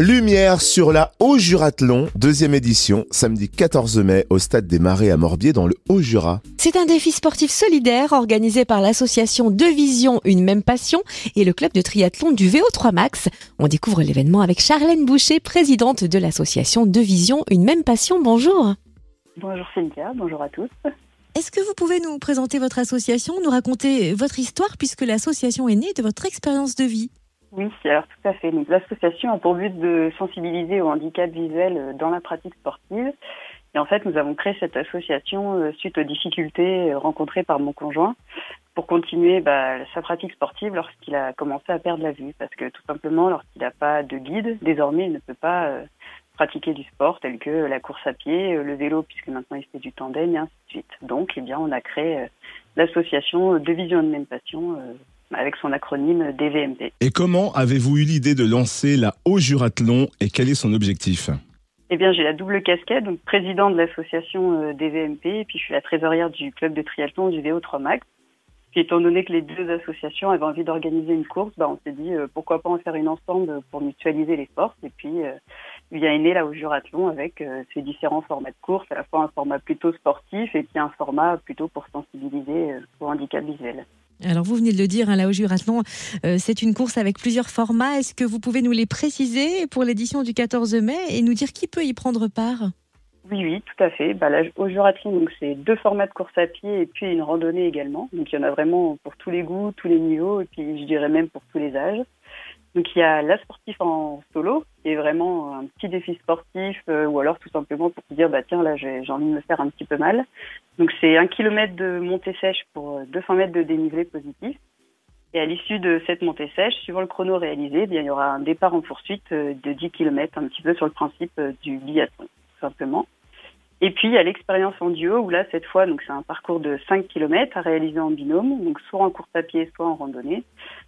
Lumière sur la Haut-Jurathlon, deuxième édition, samedi 14 mai au Stade des Marais à Morbier dans le Haut-Jura. C'est un défi sportif solidaire organisé par l'association Deux Visions, une même passion et le club de triathlon du VO3 Max. On découvre l'événement avec Charlène Boucher, présidente de l'association Deux Visions, une même passion. Bonjour. Bonjour Cynthia, bonjour à tous. Est-ce que vous pouvez nous présenter votre association, nous raconter votre histoire puisque l'association est née de votre expérience de vie? Oui, alors tout à fait. Donc l'association a pour but de sensibiliser au handicap visuel euh, dans la pratique sportive. Et en fait, nous avons créé cette association euh, suite aux difficultés euh, rencontrées par mon conjoint pour continuer bah, sa pratique sportive lorsqu'il a commencé à perdre la vue. Parce que tout simplement, lorsqu'il n'a pas de guide, désormais, il ne peut pas pratiquer du sport tel que la course à pied, le vélo, puisque maintenant il fait du tandem, et ainsi de suite. Donc, eh bien, on a créé l'association de vision de même passion avec son acronyme DVMP. Et comment avez-vous eu l'idée de lancer la Haut Jurathlon et quel est son objectif? Eh bien, j'ai la double casquette, donc président de l'association euh, DVMP, et puis je suis la trésorière du club de triathlon du VO3 Max. Puis étant donné que les deux associations avaient envie d'organiser une course, bah, on s'est dit euh, pourquoi pas en faire une ensemble pour mutualiser les forces. Et puis, euh, il y a né la Haut Jurathlon avec ses différents formats de course, à la fois un format plutôt sportif et puis un format plutôt pour sensibiliser au handicap visuel. Alors vous venez de le dire, hein, la Haut-Jurathlon, euh, c'est une course avec plusieurs formats. Est-ce que vous pouvez nous les préciser pour l'édition du 14 mai et nous dire qui peut y prendre part? Oui, oui, tout à fait. Bah, la Haut-Jurathlon, donc c'est deux formats de course à pied et puis une randonnée également. Donc il y en a vraiment pour tous les goûts, tous les niveaux et puis je dirais même pour tous les âges. Donc il y a la sportif en solo, qui est vraiment un petit défi sportif, euh, ou alors tout simplement pour se dire bah tiens là j'ai envie de me faire un petit peu mal. Donc c'est un kilomètre de montée sèche pour 200 euh, mètres de dénivelé positif. Et à l'issue de cette montée sèche, suivant le chrono réalisé, eh il y aura un départ en poursuite euh, de 10 km, un petit peu sur le principe du biathlon, tout simplement. Et puis, il y a l'expérience en duo, où là, cette fois, donc c'est un parcours de 5 km à réaliser en binôme, donc soit en course à pied, soit en randonnée,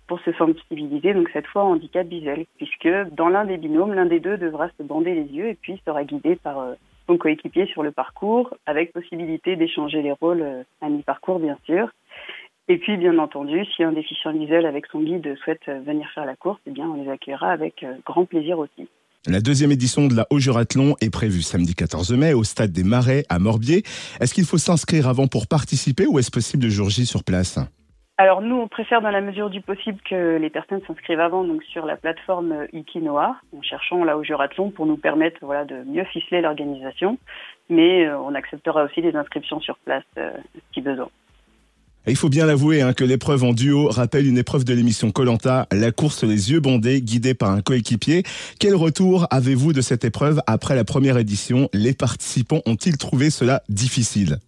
pour se sensibiliser, donc cette fois en handicap visuel, puisque dans l'un des binômes, l'un des deux devra se bander les yeux et puis sera guidé par euh, son coéquipier sur le parcours, avec possibilité d'échanger les rôles euh, à mi-parcours, bien sûr. Et puis, bien entendu, si un déficient visuel avec son guide souhaite euh, venir faire la course, eh bien, on les accueillera avec grand plaisir aussi. La deuxième édition de la Haut-Jurathlon est prévue samedi 14 mai au stade des Marais à Morbier. Est-ce qu'il faut s'inscrire avant pour participer ou est-ce possible de jour J sur place? Alors nous, on préfère dans la mesure du possible que les personnes s'inscrivent avant, donc sur la plateforme Ikinoa, en cherchant là Haut-Jurathlon pour nous permettre de mieux ficeler l'organisation, mais euh, on acceptera aussi des inscriptions sur place euh, si besoin. Il faut bien l'avouer hein, que l'épreuve en duo rappelle une épreuve de l'émission Colanta, la course les yeux bondés, guidée par un coéquipier. Quel retour avez-vous de cette épreuve après la première édition? Les participants ont-ils trouvé cela difficile?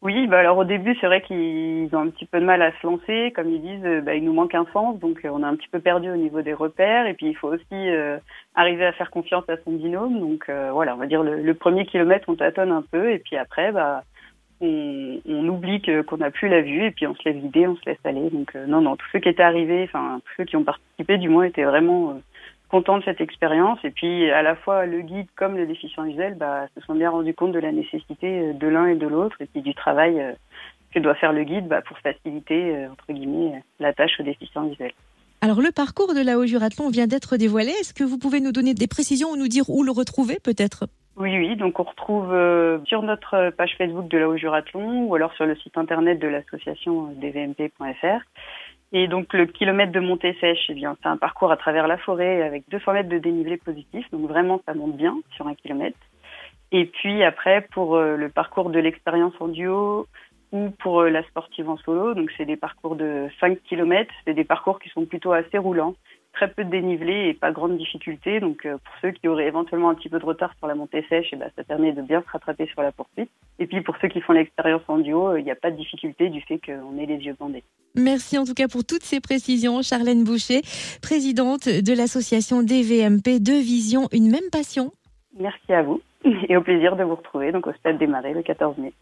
Oui, bah alors au début, c'est vrai qu'ils ont un petit peu de mal à se lancer. Comme ils disent, bah, il nous manque un sens, donc euh, on est un petit peu perdu au niveau des repères. Et puis, il faut aussi euh, arriver à faire confiance à son binôme. Donc euh, voilà, on va dire le, le, premier kilomètre, on tâtonne un peu. Et puis après, bah, on, oublie qu'on n'a plus la vue et puis on se laisse vider, on se laisse aller. Donc euh, non, non, tous ceux qui étaient arrivés, enfin tous ceux qui ont participé du moins étaient vraiment euh, contents de cette expérience. Et puis à la fois le guide comme le déficient visuel bah, se sont bien rendus compte de la nécessité euh, de l'un et de l'autre et puis du travail que doit faire le guide bah, pour faciliter entre guillemets la tâche au déficient visuel. Alors le parcours de la Haut-Jurathlon vient d'être dévoilé. Est-ce que vous pouvez nous donner des précisions ou nous dire où le retrouver peut-être? Oui, oui, donc on retrouve euh, sur notre page Facebook de la Haut-Jurathlon ou alors sur le site internet de l'association dvmp.fr. Et donc le kilomètre de montée sèche, eh bien c'est un parcours à travers la forêt avec 200 mètres de dénivelé positif, donc vraiment ça monte bien sur un kilomètre. Et puis après pour euh, le parcours de l'expérience en duo ou pour euh, la sportive en solo, donc c'est des parcours de 5 km, c'est des parcours qui sont plutôt assez roulants très peu de dénivelé et pas grande difficulté. Donc euh, pour ceux qui auraient éventuellement un petit peu de retard sur la montée sèche, et eh ben, ça permet de bien se rattraper sur la poursuite. Et puis pour ceux qui font l'expérience en duo, il n'y a pas de difficulté du fait qu'on ait les yeux bandés. Merci en tout cas pour toutes ces précisions, Charlène Boucher, présidente de l'association DVMP Deux Visions, une même passion. Merci à vous et au plaisir de vous retrouver donc au Stade des Marais le 14 mai.